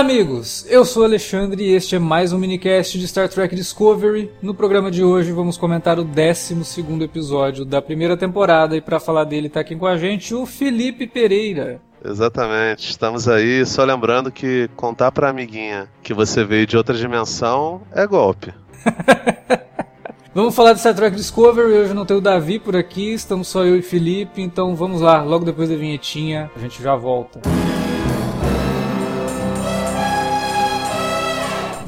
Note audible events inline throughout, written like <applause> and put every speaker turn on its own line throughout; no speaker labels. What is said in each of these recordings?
Olá, amigos! Eu sou Alexandre e este é mais um minicast de Star Trek Discovery. No programa de hoje vamos comentar o 12 episódio da primeira temporada e para falar dele está aqui com a gente o Felipe Pereira.
Exatamente, estamos aí. Só lembrando que contar pra amiguinha que você veio de outra dimensão é golpe. <laughs>
Vamos falar de Star Trek Discovery. Hoje não tem o Davi por aqui, estamos só eu e Felipe. Então vamos lá, logo depois da vinhetinha, a gente já volta.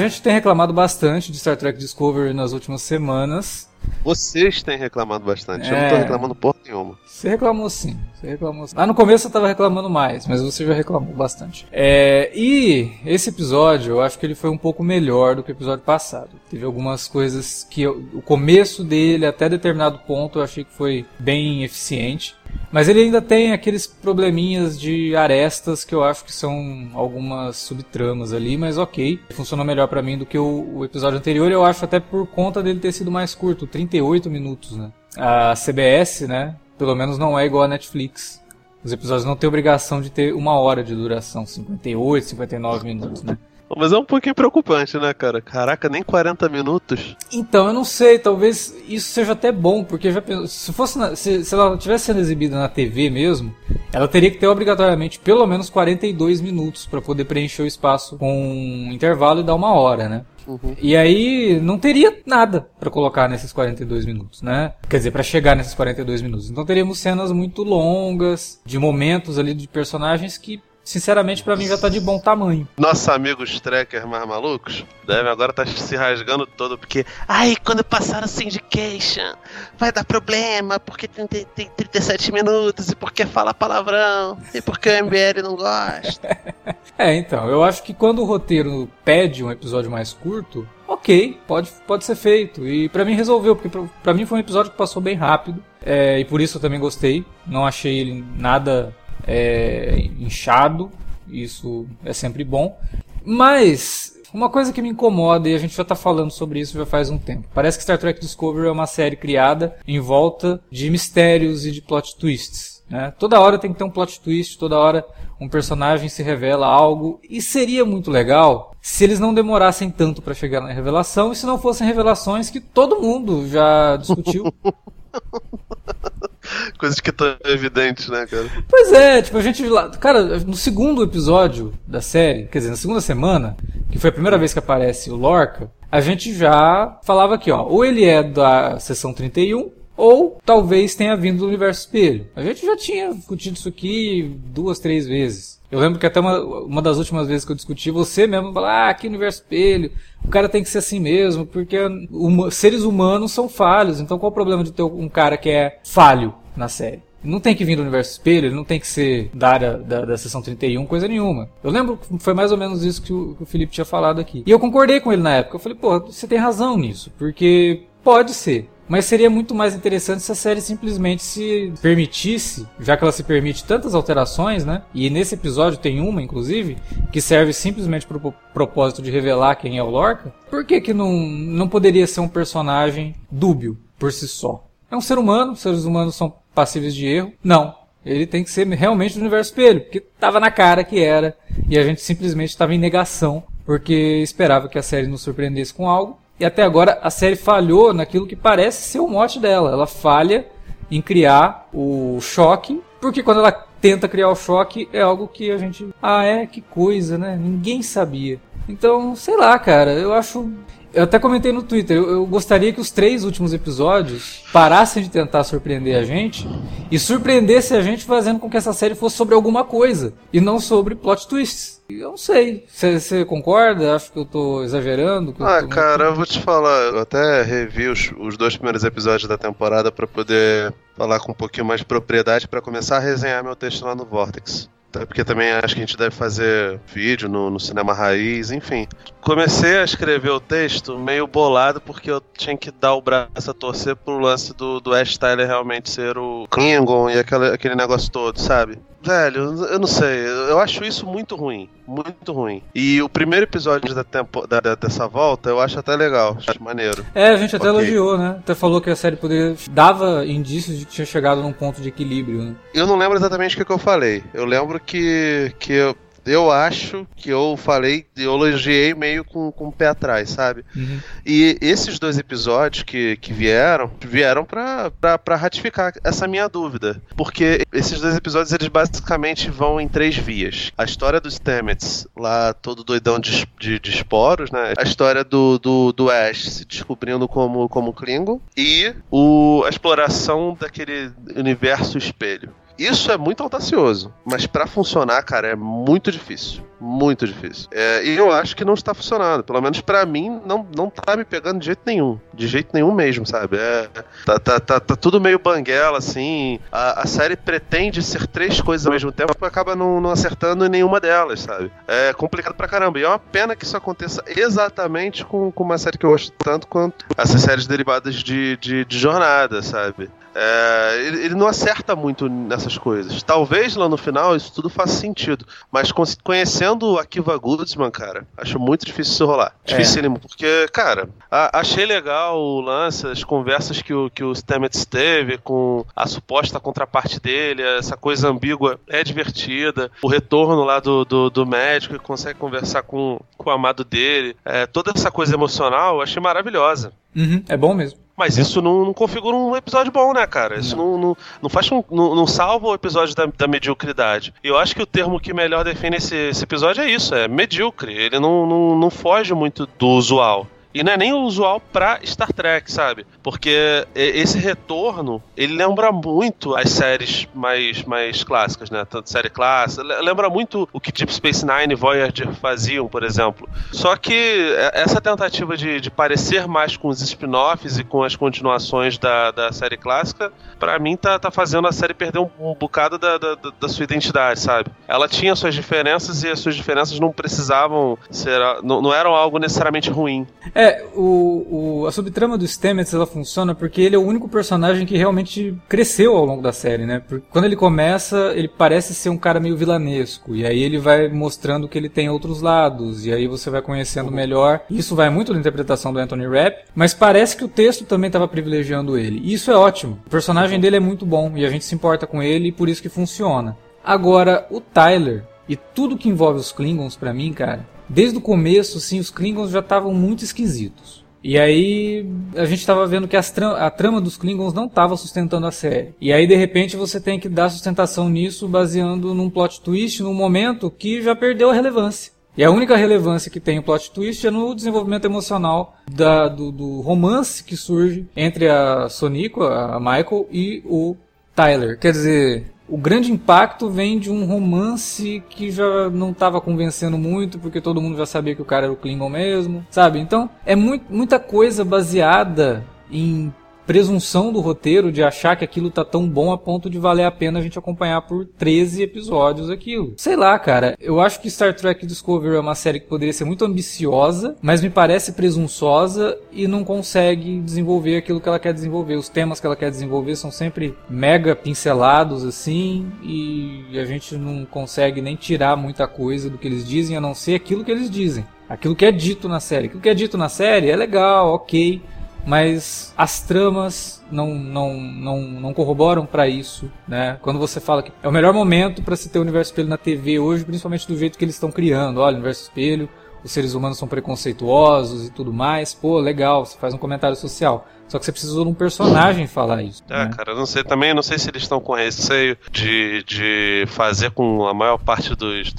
A gente tem reclamado bastante de Star Trek Discovery nas últimas semanas.
Vocês têm reclamado bastante. É... Eu não tô é. reclamando porra nenhuma.
Você reclamou sim. Você reclamou sim. Lá no começo eu tava reclamando mais, mas você já reclamou bastante. É... E esse episódio, eu acho que ele foi um pouco melhor do que o episódio passado. Teve algumas coisas que eu... o começo dele, até determinado ponto, eu achei que foi bem eficiente. Mas ele ainda tem aqueles probleminhas de arestas que eu acho que são algumas subtramas ali, mas ok. Funcionou melhor para mim do que o, o, episódio anterior, eu acho até por conta dele ter sido mais curto, 38 minutos, né? A CBS, né, pelo menos não é igual a Netflix. Os episódios não têm obrigação de ter uma hora de duração, 58, 59 minutos, né?
Mas é um pouquinho preocupante, né, cara? Caraca, nem 40 minutos.
Então, eu não sei, talvez isso seja até bom, porque já se fosse na, se, se ela tivesse sendo exibida na TV mesmo, ela teria que ter obrigatoriamente pelo menos 42 minutos para poder preencher o espaço com um intervalo e dar uma hora, né? Uhum. E aí não teria nada para colocar nesses 42 minutos, né? Quer dizer, para chegar nesses 42 minutos. Então teríamos cenas muito longas, de momentos ali de personagens que sinceramente, para mim já tá de bom tamanho.
Nossos amigos trackers mais malucos devem agora tá se rasgando todo, porque. Ai, quando passar o syndication, vai dar problema, porque tem, tem, tem 37 minutos, e porque fala palavrão, e porque o MBL não gosta. <laughs>
é, então, eu acho que quando o roteiro pede um episódio mais curto, ok, pode, pode ser feito. E para mim resolveu, porque para mim foi um episódio que passou bem rápido. É, e por isso eu também gostei. Não achei ele nada é, inchado, isso é sempre bom. Mas uma coisa que me incomoda, e a gente já está falando sobre isso já faz um tempo. Parece que Star Trek Discovery é uma série criada em volta de mistérios e de plot twists. Né? Toda hora tem que ter um plot twist, toda hora um personagem se revela algo. E seria muito legal se eles não demorassem tanto para chegar na revelação e se não fossem revelações que todo mundo já discutiu. <laughs> <laughs>
Coisas que estão evidentes, né, cara?
Pois é, tipo, a gente. Cara, no segundo episódio da série, quer dizer, na segunda semana, que foi a primeira vez que aparece o Lorca, a gente já falava aqui, ó. Ou ele é da sessão 31, ou talvez tenha vindo do universo espelho. A gente já tinha discutido isso aqui duas, três vezes. Eu lembro que até uma, uma das últimas vezes que eu discuti, você mesmo falou, ah, aqui universo espelho, o cara tem que ser assim mesmo, porque um, seres humanos são falhos, então qual o problema de ter um cara que é falho na série? Não tem que vir do universo espelho, ele não tem que ser da área da, da sessão 31, coisa nenhuma. Eu lembro que foi mais ou menos isso que o, que o Felipe tinha falado aqui. E eu concordei com ele na época. Eu falei, pô, você tem razão nisso, porque pode ser. Mas seria muito mais interessante se a série simplesmente se permitisse, já que ela se permite tantas alterações, né? E nesse episódio tem uma, inclusive, que serve simplesmente para o propósito de revelar quem é o Lorca. Por que, que não, não poderia ser um personagem dúbio por si só? É um ser humano, seres humanos são passíveis de erro. Não. Ele tem que ser realmente do universo espelho, porque estava na cara que era, e a gente simplesmente estava em negação, porque esperava que a série nos surpreendesse com algo, e até agora a série falhou naquilo que parece ser o mote dela. Ela falha em criar o choque, porque quando ela tenta criar o choque, é algo que a gente. Ah, é? Que coisa, né? Ninguém sabia. Então, sei lá, cara, eu acho. Eu até comentei no Twitter, eu, eu, gostaria que os três últimos episódios parassem de tentar surpreender a gente e surpreendesse a gente fazendo com que essa série fosse sobre alguma coisa e não sobre plot twists. Eu não sei. Você concorda? Acho que eu tô exagerando.
ah,
tô
cara, muito... eu vou te falar. Eu até revi os, os dois primeiros episódios da temporada para poder falar com um pouquinho mais de propriedade para começar a resenhar meu texto lá no Vortex. Até porque também acho que a gente deve fazer vídeo no, no, cinema raiz, enfim. Comecei a escrever o texto meio bolado porque eu tinha que dar o braço a torcer pro lance do, do Ash Tyler realmente ser o Klingon e aquele, aquele negócio todo, sabe? Velho, eu não sei. Eu acho isso muito ruim. Muito ruim. E o primeiro episódio da tempo, da, dessa volta eu acho até legal. Acho maneiro.
É, a gente até okay. elogiou, né? Até falou que a série poderia. dava indícios de que tinha chegado num ponto de equilíbrio, né?
Eu não lembro exatamente o que, que eu falei. Eu lembro que, que eu, eu acho que eu falei, eu elogiei meio com, com o pé atrás, sabe? Uhum. E esses dois episódios que, que vieram, vieram para ratificar essa minha dúvida. Porque esses dois episódios, eles basicamente vão em três vias. A história dos Stamets, lá todo doidão de, de, de esporos, né? A história do, do, do Ash se descobrindo como, como Klingon. E o, a exploração daquele universo espelho. Isso é muito audacioso, mas para funcionar, cara, é muito difícil. Muito difícil. É, e eu acho que não está funcionando. Pelo menos para mim, não, não tá me pegando de jeito nenhum. De jeito nenhum mesmo, sabe? É, tá, tá, tá, tá tudo meio banguela, assim. A, a, série pretende ser três coisas ao mesmo tempo e acaba não, não acertando em nenhuma delas, sabe? É complicado pra caramba. E é uma pena que isso aconteça exatamente com, com uma série que eu gosto tanto quanto essas séries derivadas de, de, de jornada, sabe? É, ele, ele, não acerta muito nessas coisas. Talvez lá no final isso tudo faça sentido. Mas conhecendo a Kiva Goodsman, cara, acho muito difícil isso rolar. É. Porque, cara, a, achei legal o lance, as conversas que o, que o Stamets teve com a suposta contraparte dele, essa coisa ambígua é divertida. O retorno lá do, do, do médico que consegue conversar com, com o amado dele. É, toda essa coisa emocional eu achei maravilhosa.
Uhum, é bom mesmo.
Mas isso não, não, configura um episódio bom, né, cara? Isso não, não, não faz um, não, não, salva o episódio da, da mediocridade. E eu acho que o termo que melhor define esse, esse episódio é isso, é medíocre. Ele não, não, não foge muito do usual. E não é nem o usual pra Star Trek, sabe? Porque esse retorno, ele lembra muito as séries mais, mais clássicas, né? Tanto série clássica, lembra muito o que Deep Space Nine e Voyager faziam, por exemplo. Só que essa tentativa de, de parecer mais com os spin-offs e com as continuações da, da série clássica, para mim tá, tá fazendo a série perder um, um bocado da, da, da, sua identidade, sabe? Ela tinha suas diferenças e as suas diferenças não precisavam ser. não, não eram algo necessariamente ruim.
É, o, o, a subtrama do Stamets ela funciona porque ele é o único personagem que realmente cresceu ao longo da série, né? Porque quando ele começa, ele parece ser um cara meio vilanesco, e aí ele vai mostrando que ele tem outros lados, e aí você vai conhecendo melhor. Isso vai muito da interpretação do Anthony Rapp, mas parece que o texto também estava privilegiando ele. E isso é ótimo. O personagem dele é muito bom, e a gente se importa com ele, e por isso que funciona. Agora, o Tyler, e tudo que envolve os Klingons para mim, cara, desde o começo, assim, os Klingons já estavam muito esquisitos. E aí a gente estava vendo que a trama dos Klingons não estava sustentando a série. E aí de repente você tem que dar sustentação nisso baseando num plot twist num momento que já perdeu a relevância. E a única relevância que tem o plot twist é no desenvolvimento emocional da, do, do romance que surge entre a Sonico, a Michael, e o Tyler. Quer dizer, o grande impacto vem de um romance que já não estava convencendo muito, porque todo mundo já sabia que o cara era o Klingon mesmo, sabe? Então, é muito, muita coisa baseada em presunção do roteiro de achar que aquilo tá tão bom a ponto de valer a pena a gente acompanhar por 13 episódios aquilo. Sei lá, cara. Eu acho que Star Trek Discovery é uma série que poderia ser muito ambiciosa, mas me parece presunçosa e não consegue desenvolver aquilo que ela quer desenvolver. Os temas que ela quer desenvolver são sempre mega pincelados assim e a gente não consegue nem tirar muita coisa do que eles dizem a não ser aquilo que eles dizem. Aquilo que é dito na série. Aquilo que é dito na série é legal, ok mas as tramas não, não, não, não corroboram para isso, né? Quando você fala que é o melhor momento para se ter o universo espelho na TV hoje, principalmente do jeito que eles estão criando, olha, o universo espelho, os seres humanos são preconceituosos e tudo mais. Pô, legal, você faz um comentário social. Só que você precisou de um personagem falar isso.
É, né? cara, eu não sei também, não sei se eles estão com receio de, de fazer com a maior parte dos,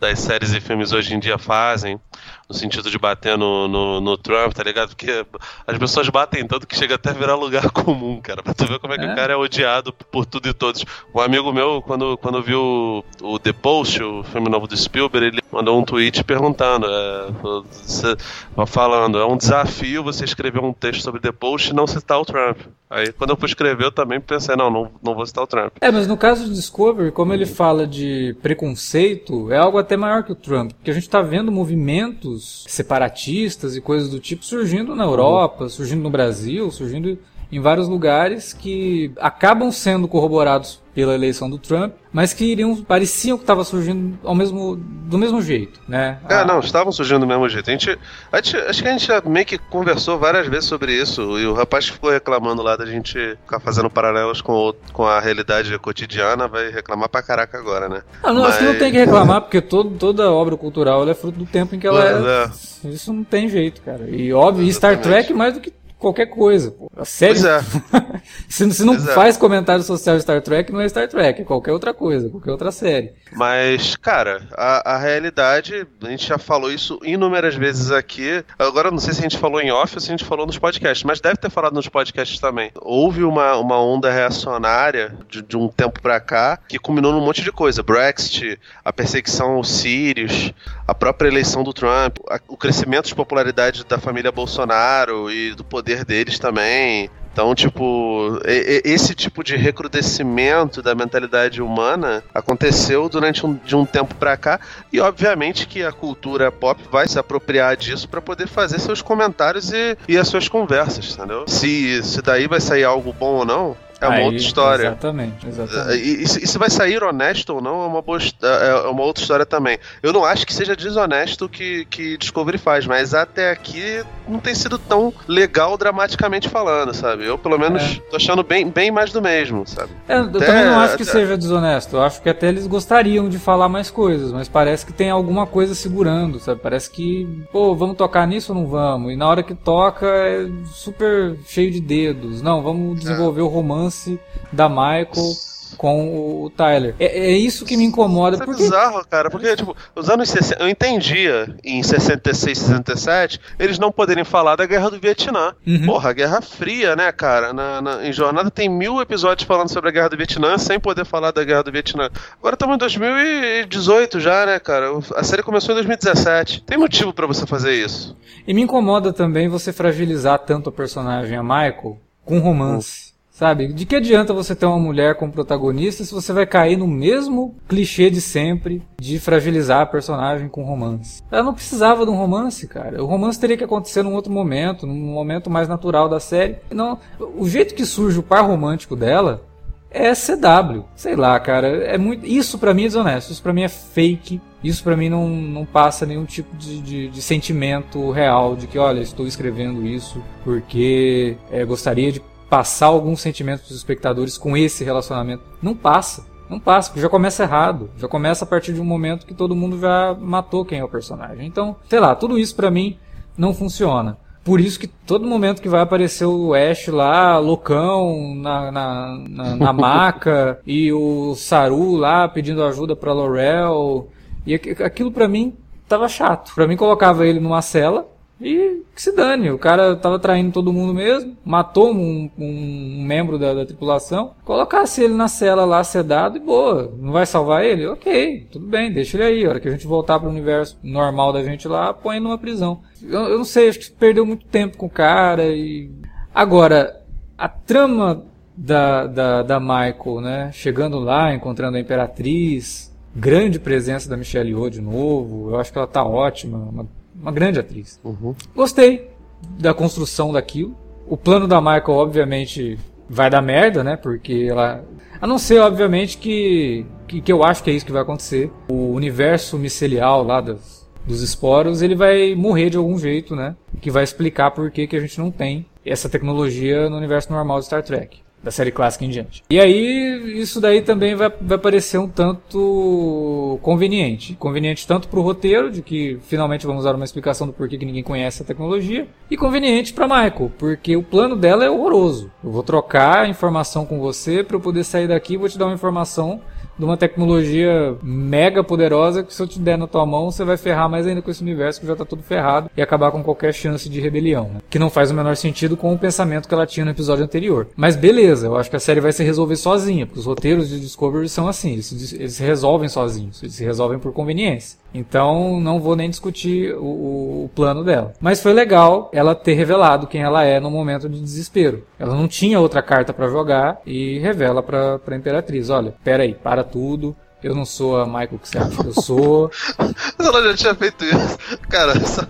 das séries e filmes hoje em dia fazem, no sentido de bater no, no, no, Trump, tá ligado? Porque as pessoas batem tanto que chega até a virar lugar <laughs> comum, cara. Pra tu ver como é que é. o cara é odiado por tudo e todos. Um amigo meu, quando, quando viu o The Post, o filme novo do Spielberg, ele mandou um tweet perguntando, é, falando, é um desafio você escrever um texto sobre The Post e não citar o Trump. Aí quando eu fui escrever, eu também pensei, não, não, não vou citar o Trump.
É, mas no caso do Discovery, como ele fala de preconceito, é algo até maior que o Trump, porque a gente está vendo movimentos separatistas e coisas do tipo surgindo na Europa, surgindo no Brasil, surgindo em vários lugares que acabam sendo corroborados pela eleição do Trump, mas que iriam, pareciam que estava surgindo ao mesmo, do mesmo jeito, né?
É, não, estavam surgindo do mesmo jeito. A gente, a gente, acho que a gente já meio que conversou várias vezes sobre isso, e o rapaz que ficou reclamando lá da gente ficar fazendo paralelos com, com a realidade cotidiana vai reclamar pra caraca agora, né?
Ah, não, mas... acho que não tem que reclamar, porque todo, toda obra cultural é fruto do tempo em que ela é. é. Isso não tem jeito, cara. E óbvio, e Star Trek mais do que qualquer coisa. Pô. A série. É. <laughs> se, se, não é. faz comentário social de Star Trek, não é Star Trek, é qualquer outra coisa, qualquer outra série.
Mas, cara, a, a realidade, a gente já falou isso inúmeras vezes aqui. Agora, não sei se a gente falou em off ou se a gente falou nos podcasts, mas deve ter falado nos podcasts também. Houve uma, uma onda reacionária de, de um tempo pra cá que culminou num monte de coisa. Brexit, a perseguição aos sírios, a própria eleição do Trump, a, o crescimento de popularidade da família Bolsonaro e do poder deles também. Então, tipo, esse tipo de recrudescimento da mentalidade humana aconteceu durante um, de um tempo para cá e, obviamente, que a cultura pop vai se apropriar disso para poder fazer seus comentários e, e as suas conversas, entendeu? Se, se daí vai sair algo bom ou não, é uma Aí, outra história.
Exatamente, exatamente.
E, se vai sair honesto ou não é uma, boa, é, é uma outra história também. Eu não acho que seja desonesto o que, que Discovery faz, mas até aqui não tem sido tão legal dramaticamente falando, sabe? Eu, pelo menos, é. tô achando bem, bem mais do mesmo, sabe?
É, eu até, também não acho que até... seja desonesto. Eu acho que até eles gostariam de falar mais coisas, mas parece que tem alguma coisa segurando, sabe? Parece que, pô, vamos tocar nisso ou não vamos? E na hora que toca é super cheio de dedos. Não, vamos desenvolver é. o romance romance da Michael com o Tyler. É, é isso que me incomoda. Isso
é porque... bizarro, cara, porque, tipo, os anos 60, eu entendia em 66, 67, eles não poderem falar da Guerra do Vietnã. Uhum. Porra, Guerra Fria, né, cara? Na, na, em Jornada tem mil episódios falando sobre a Guerra do Vietnã sem poder falar da Guerra do Vietnã. Agora estamos em 2018 já, né, cara? A série começou em 2017. Tem motivo para você fazer isso.
E me incomoda também você fragilizar tanto a personagem, a Michael, com romance. Sabe? De que adianta você ter uma mulher como protagonista se você vai cair no mesmo clichê de sempre de fragilizar a personagem com romance? Ela não precisava de um romance, cara. O romance teria que acontecer num outro momento, num momento mais natural da série. Não, o jeito que surge o par romântico dela é CW. Sei lá, cara. É muito. Isso para mim é desonesto. Isso para mim é fake. Isso para mim não, não passa nenhum tipo de, de, de, sentimento real de que, olha, estou escrevendo isso porque é, gostaria de passar algum sentimento para os espectadores com esse relacionamento. Não passa. Não passa, porque já começa errado. Já começa a partir de um momento que todo mundo já matou quem é o personagem. Então, sei lá, tudo isso para mim não funciona. Por isso que todo momento que vai aparecer o Ash lá, loucão, na, na, na, na <laughs> maca, e o Saru lá pedindo ajuda pra Laurel, e aquilo para mim tava chato. Para mim colocava ele numa cela, e que se dane, o cara tava traindo todo mundo mesmo, matou um, um membro da, da, tripulação. Colocasse ele na cela lá sedado e boa, não vai salvar ele? Ok, tudo bem, deixa ele aí. A hora que a gente voltar para o universo normal da gente lá, põe numa prisão. Eu, eu não sei, acho que perdeu muito tempo com o cara e. Agora, a trama da, da, da Michael, né? Chegando lá, encontrando a Imperatriz, grande presença da Michelle Yeoh de novo, eu acho que ela tá ótima, uma uma grande atriz. Uhum. Gostei da construção daquilo. O plano da Michael, obviamente, vai dar merda, né? Porque ela. A não ser, obviamente, que, que, que eu acho que é isso que vai acontecer. O universo micelial lá das, dos esporos, ele vai morrer de algum jeito, né? Que vai explicar por que, que a gente não tem essa tecnologia no universo normal de Star Trek. Da série clássica em diante. E aí, isso daí também vai, vai parecer um tanto conveniente. Conveniente tanto para o roteiro, de que finalmente vamos dar uma explicação do porquê que ninguém conhece a tecnologia, e conveniente para Michael, porque o plano dela é horroroso. Eu vou trocar informação com você para eu poder sair daqui e vou te dar uma informação de uma tecnologia mega poderosa que se eu te der na tua mão, você vai ferrar mais ainda com esse universo que já tá todo ferrado e acabar com qualquer chance de rebelião. Né? Que não faz o menor sentido com o pensamento que ela tinha no episódio anterior. Mas beleza, eu acho que a série vai se resolver sozinha, porque os roteiros de Discovery são assim, eles, eles se resolvem sozinhos, eles se resolvem por conveniência. Então não vou nem discutir o, o, plano dela. Mas foi legal ela ter revelado quem ela é no momento de desespero. Ela não tinha outra carta para jogar e revela para a Imperatriz: olha, pera aí, para tudo. Eu não sou a Michael que você acha que eu sou. <laughs>
Ela já tinha feito isso. Cara, essa...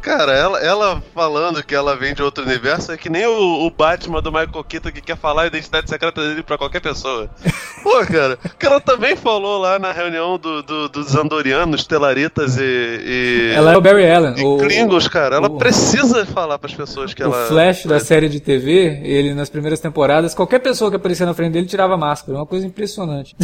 Cara, ela, ela falando que ela vem de outro universo é que nem o, o Batman do Michael Keaton que quer falar a identidade secreta dele pra qualquer pessoa. <laughs> Pô, cara, que ela também falou lá na reunião do, do, dos Andorianos, Telaritas e, e.
Ela é o Barry Allen.
E o, Klingons, cara. Ela o, precisa falar pras pessoas que
o
ela.
O Flash da série de TV, ele nas primeiras temporadas, qualquer pessoa que aparecia na frente dele tirava máscara. Uma coisa impressionante.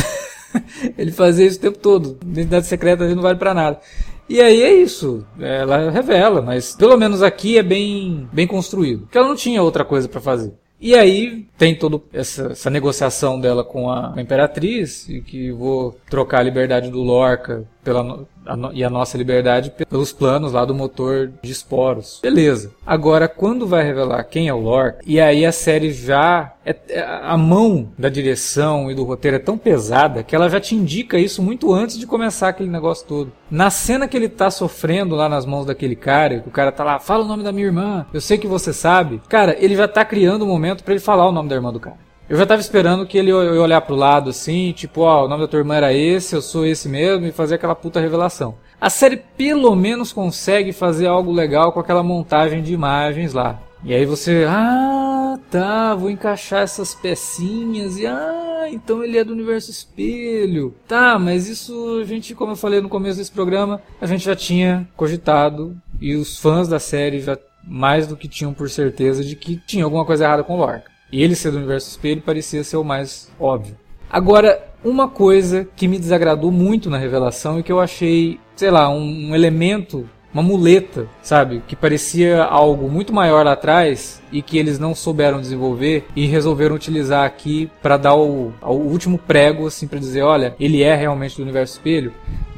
<laughs> ele fazia isso o tempo todo. Identidade secreta dele não vale para nada. E aí é isso, ela revela, mas pelo menos aqui é bem, bem construído. Porque ela não tinha outra coisa para fazer. E aí tem toda essa, essa, negociação dela com a, com a Imperatriz, e que vou trocar a liberdade do Lorca pela, a, e a nossa liberdade pelos planos lá do motor de esporos. Beleza. Agora, quando vai revelar quem é o Lorca, e aí a série já. É, é, a mão da direção e do roteiro é tão pesada que ela já te indica isso muito antes de começar aquele negócio todo. Na cena que ele tá sofrendo lá nas mãos daquele cara, que o cara tá lá, fala o nome da minha irmã, eu sei que você sabe. Cara, ele já tá criando um momento para ele falar o nome da irmã do cara. Eu já tava esperando que ele ia olhar pro lado assim, tipo, ó, o nome da tua irmã era esse, eu sou esse mesmo, e fazer aquela puta revelação. A série pelo menos consegue fazer algo legal com aquela montagem de imagens lá. E aí você, ah, tá, vou encaixar essas pecinhas e ah, então ele é do universo espelho. Tá, mas isso a gente, como eu falei no começo desse programa, a gente já tinha cogitado e os fãs da série já mais do que tinham por certeza de que tinha alguma coisa errada com o Lorca. Ele ser do universo espelho parecia ser o mais óbvio. Agora, uma coisa que me desagradou muito na revelação e que eu achei, sei lá, um, um elemento, uma muleta, sabe? Que parecia algo muito maior lá atrás e que eles não souberam desenvolver e resolveram utilizar aqui para dar o, o último prego, assim, para dizer: olha, ele é realmente do universo espelho.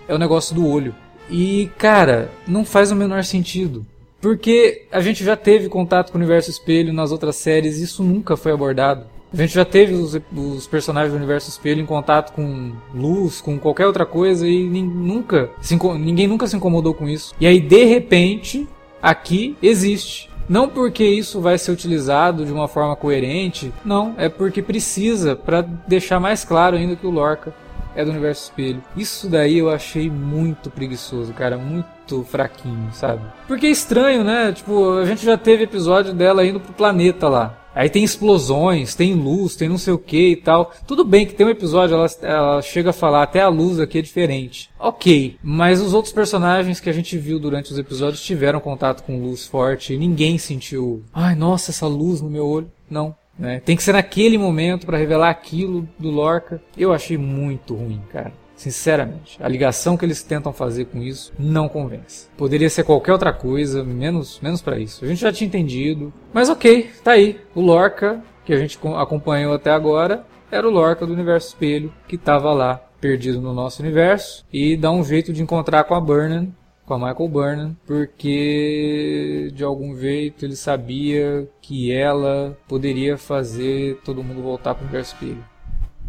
É o negócio do olho. E, cara, não faz o menor sentido. Porque a gente já teve contato com o universo espelho nas outras séries e isso nunca foi abordado. A gente já teve os, os, personagens do universo espelho em contato com luz, com qualquer outra coisa e nunca se, ninguém nunca se incomodou com isso. E aí de repente aqui existe. Não porque isso vai ser utilizado de uma forma coerente, não, é porque precisa para deixar mais claro ainda que o Lorca é do universo espelho. Isso daí eu achei muito preguiçoso, cara, muito fraquinho, sabe? Porque é estranho, né? Tipo, a gente já teve episódio dela indo pro planeta lá. Aí tem explosões, tem luz, tem não sei o que e tal. Tudo bem que tem um episódio, ela, ela chega a falar, até a luz aqui é diferente. Ok, mas os outros personagens que a gente viu durante os episódios tiveram contato com luz forte e ninguém sentiu, ai nossa, essa luz no meu olho. Não, né? Tem que ser naquele momento para revelar aquilo do Lorca. Eu achei muito ruim, cara. Sinceramente, a ligação que eles tentam fazer com isso não convence. Poderia ser qualquer outra coisa, menos menos para isso. A gente já tinha entendido, mas ok, tá aí. O Lorca que a gente acompanhou até agora era o Lorca do Universo Espelho que estava lá perdido no nosso universo e dá um jeito de encontrar com a Burnham com a Michael Burnham, porque de algum jeito ele sabia que ela poderia fazer todo mundo voltar para o universo espelho.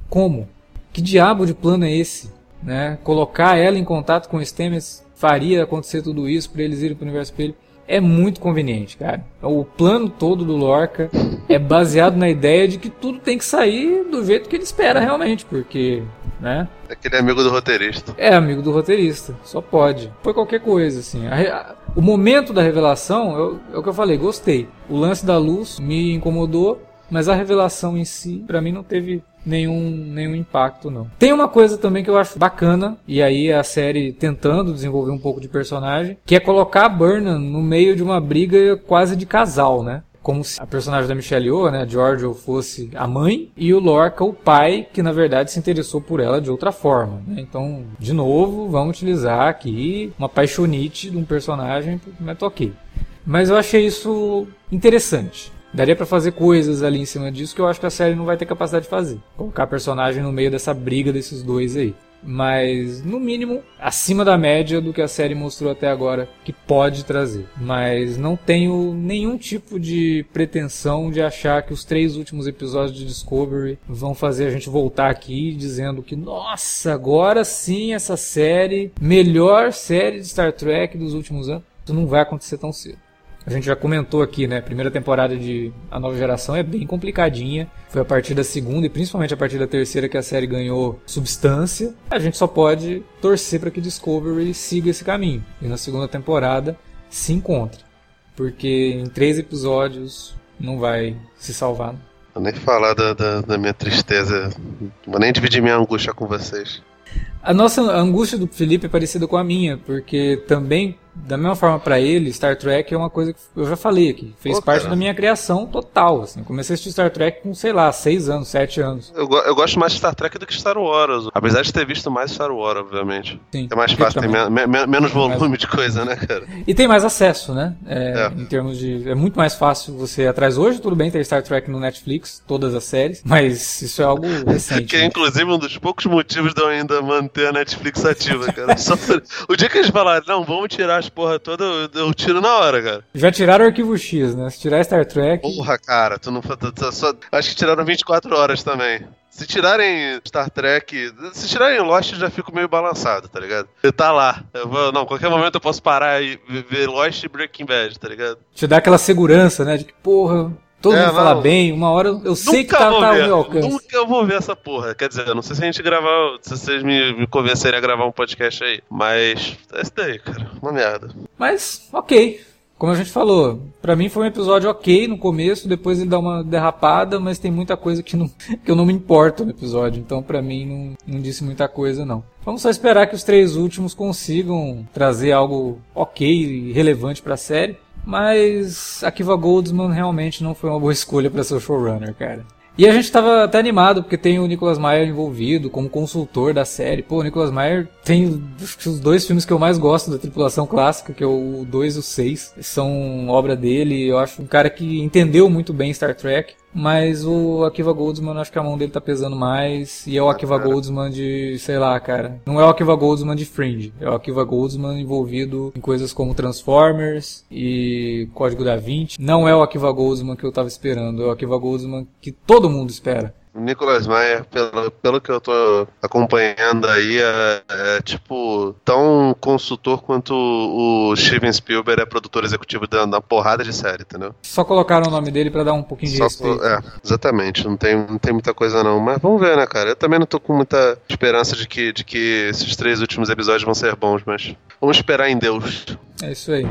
Como? Que diabo de plano é esse? Né? Colocar ela em contato com o Stamets faria acontecer tudo isso para eles irem para o universo espelho? é muito conveniente, cara. O plano todo do Lorca é baseado na ideia de que tudo tem que sair do jeito que ele espera realmente, porque, né?
Aquele amigo do roteirista.
É amigo do roteirista, só pode. Foi qualquer coisa, assim. A, a, o momento da revelação, eu, é o que eu falei, gostei. O lance da luz me incomodou, mas a revelação em si, para mim, não teve nenhum, nenhum impacto, não. Tem uma coisa também que eu acho bacana, e aí a série tentando desenvolver um pouco de personagem, que é colocar a Burnham no meio de uma briga quase de casal, né? Como se a personagem da Michelle Yeoh, né, Giorgio, fosse a mãe e o Lorca o pai, que na verdade se interessou por ela de outra forma. Né? Então, de novo, vamos utilizar aqui uma paixonite de um personagem, mas ok. Mas eu achei isso interessante. Daria para fazer coisas ali em cima disso que eu acho que a série não vai ter capacidade de fazer. Colocar personagem no meio dessa briga desses dois aí mas no mínimo acima da média do que a série mostrou até agora que pode trazer. Mas não tenho nenhum tipo de pretensão de achar que os três últimos episódios de Discovery vão fazer a gente voltar aqui dizendo que nossa, agora sim essa série, melhor série de Star Trek dos últimos anos. Isso não vai acontecer tão cedo. A gente já comentou aqui, né? A primeira temporada de A Nova Geração é bem complicadinha. Foi a partir da segunda e principalmente a partir da terceira que a série ganhou substância. A gente só pode torcer para que Discovery siga esse caminho. E na segunda temporada se encontre. Porque em três episódios não vai se salvar.
Vou nem falar da, da, da minha tristeza. Vou nem dividir minha angústia com vocês.
A nossa angústia do Felipe é parecida com a minha, porque também da mesma forma para ele, Star Trek é uma coisa que eu já falei aqui. Fez Pô, parte da minha criação total. Assim. comecei a assistir Star Trek com, sei lá, seis anos, sete anos.
Eu, eu gosto mais de Star Trek do que Star Wars. Apesar de ter visto mais Star Wars, obviamente. Sim, é mais fácil, tem me me menos volume mais... de coisa, né, cara?
E tem mais acesso, né? É, é. Em termos de. É muito mais fácil você ir atrás hoje, tudo bem ter Star Trek no Netflix, todas as séries, mas isso é algo <laughs> recente.
que é, né? inclusive, um dos poucos motivos de eu ainda manter a Netflix ativa, cara. <laughs> Só... o dia que eles falaram, não, vamos tirar as porra toda, eu tiro na hora, cara.
Já tiraram o arquivo X, né? Se tirar Star Trek.
Porra, cara, tu não. Tu, tu, só, acho que tiraram 24 horas também. Se tirarem Star Trek, se tirarem Lost, eu já fico meio balançado, tá ligado? Tá lá. Eu vou, não, qualquer momento eu posso parar e ver Lost e Breaking Bad, tá ligado?
Te dá aquela segurança, né? De que, porra, Todo é, mundo fala bem, uma hora eu sei que tá, tá ao meu alcance.
Nunca eu vou ver essa porra. Quer dizer, eu não sei se a gente gravar. Se vocês me, me convencerem a gravar um podcast aí. Mas é isso daí, cara. Uma merda.
Mas, ok. Como a gente falou, para mim foi um episódio ok no começo, depois ele dá uma derrapada, mas tem muita coisa que, não, <laughs> que eu não me importo no episódio, então para mim não, não disse muita coisa não. Vamos só esperar que os três últimos consigam trazer algo ok e relevante para a série. Mas Akiva Goldsman realmente não foi uma boa escolha para ser showrunner, cara. E a gente estava até animado, porque tem o Nicholas Meyer envolvido como consultor da série. Pô, o Nicholas Meyer tem os dois filmes que eu mais gosto da tripulação clássica, que é o 2 e o 6. São obra dele. Eu acho um cara que entendeu muito bem Star Trek. Mas o Akiva Goldsman, acho que a mão dele tá pesando mais. E é o Akiva Goldsman de, sei lá, cara. Não é o Akiva Goldsman de Fringe. É o Akiva Goldsman envolvido em coisas como Transformers e Código da Vinci. Não é o Akiva Goldsman que eu tava esperando. É o Akiva Goldsman que todo mundo espera.
Nicolas Meyer, pelo, pelo que eu tô acompanhando aí, é, é, tipo tão consultor quanto o Steven Spielberg é produtor executivo da, da porrada de série, entendeu?
Só colocaram o nome dele para dar um pouquinho de Só, respeito.
É, exatamente. Não tem, não tem muita coisa não. Mas vamos ver, né, cara? Eu também não tô com muita esperança de que, de que esses três últimos episódios vão ser bons, mas vamos esperar em Deus.
É isso aí.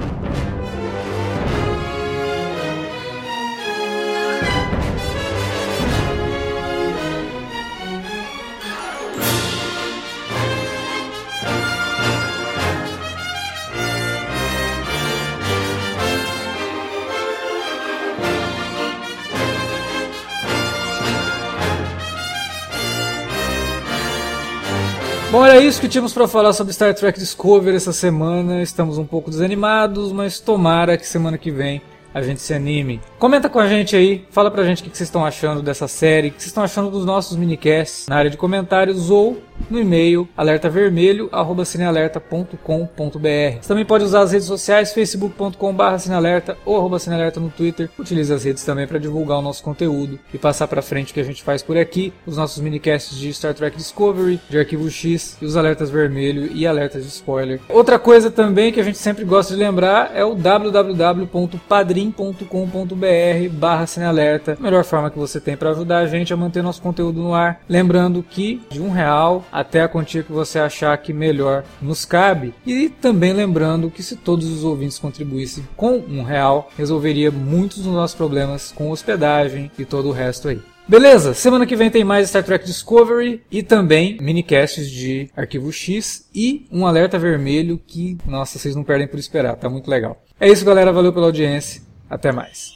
Bom, era isso que tínhamos para falar sobre Star Trek Discovery essa semana. Estamos um pouco desanimados, mas tomara que semana que vem a gente se anime. Comenta com a gente aí, fala pra gente o que vocês estão achando dessa série, o que vocês estão achando dos nossos minicasts na área de comentários ou no e-mail alertavermelho@cinealerta.com.br. Você também pode usar as redes sociais facebook.com/cinealerta ou arroba cinealerta no Twitter. Utilize as redes também para divulgar o nosso conteúdo e passar para frente o que a gente faz por aqui, os nossos minicasts de Star Trek Discovery, de Arquivo X e os alertas vermelho e alertas de spoiler. Outra coisa também que a gente sempre gosta de lembrar é o www.padrim.com.br/barra cinealerta. Melhor forma que você tem para ajudar a gente a manter nosso conteúdo no ar. Lembrando que de um real até a quantia que você achar que melhor nos cabe. E também lembrando que se todos os ouvintes contribuíssem com um real, resolveria muitos dos nossos problemas com hospedagem e todo o resto aí. Beleza, semana que vem tem mais Star Trek Discovery e também minicasts de Arquivo X e um alerta vermelho que, nossa, vocês não perdem por esperar, tá muito legal. É isso, galera, valeu pela audiência, até mais.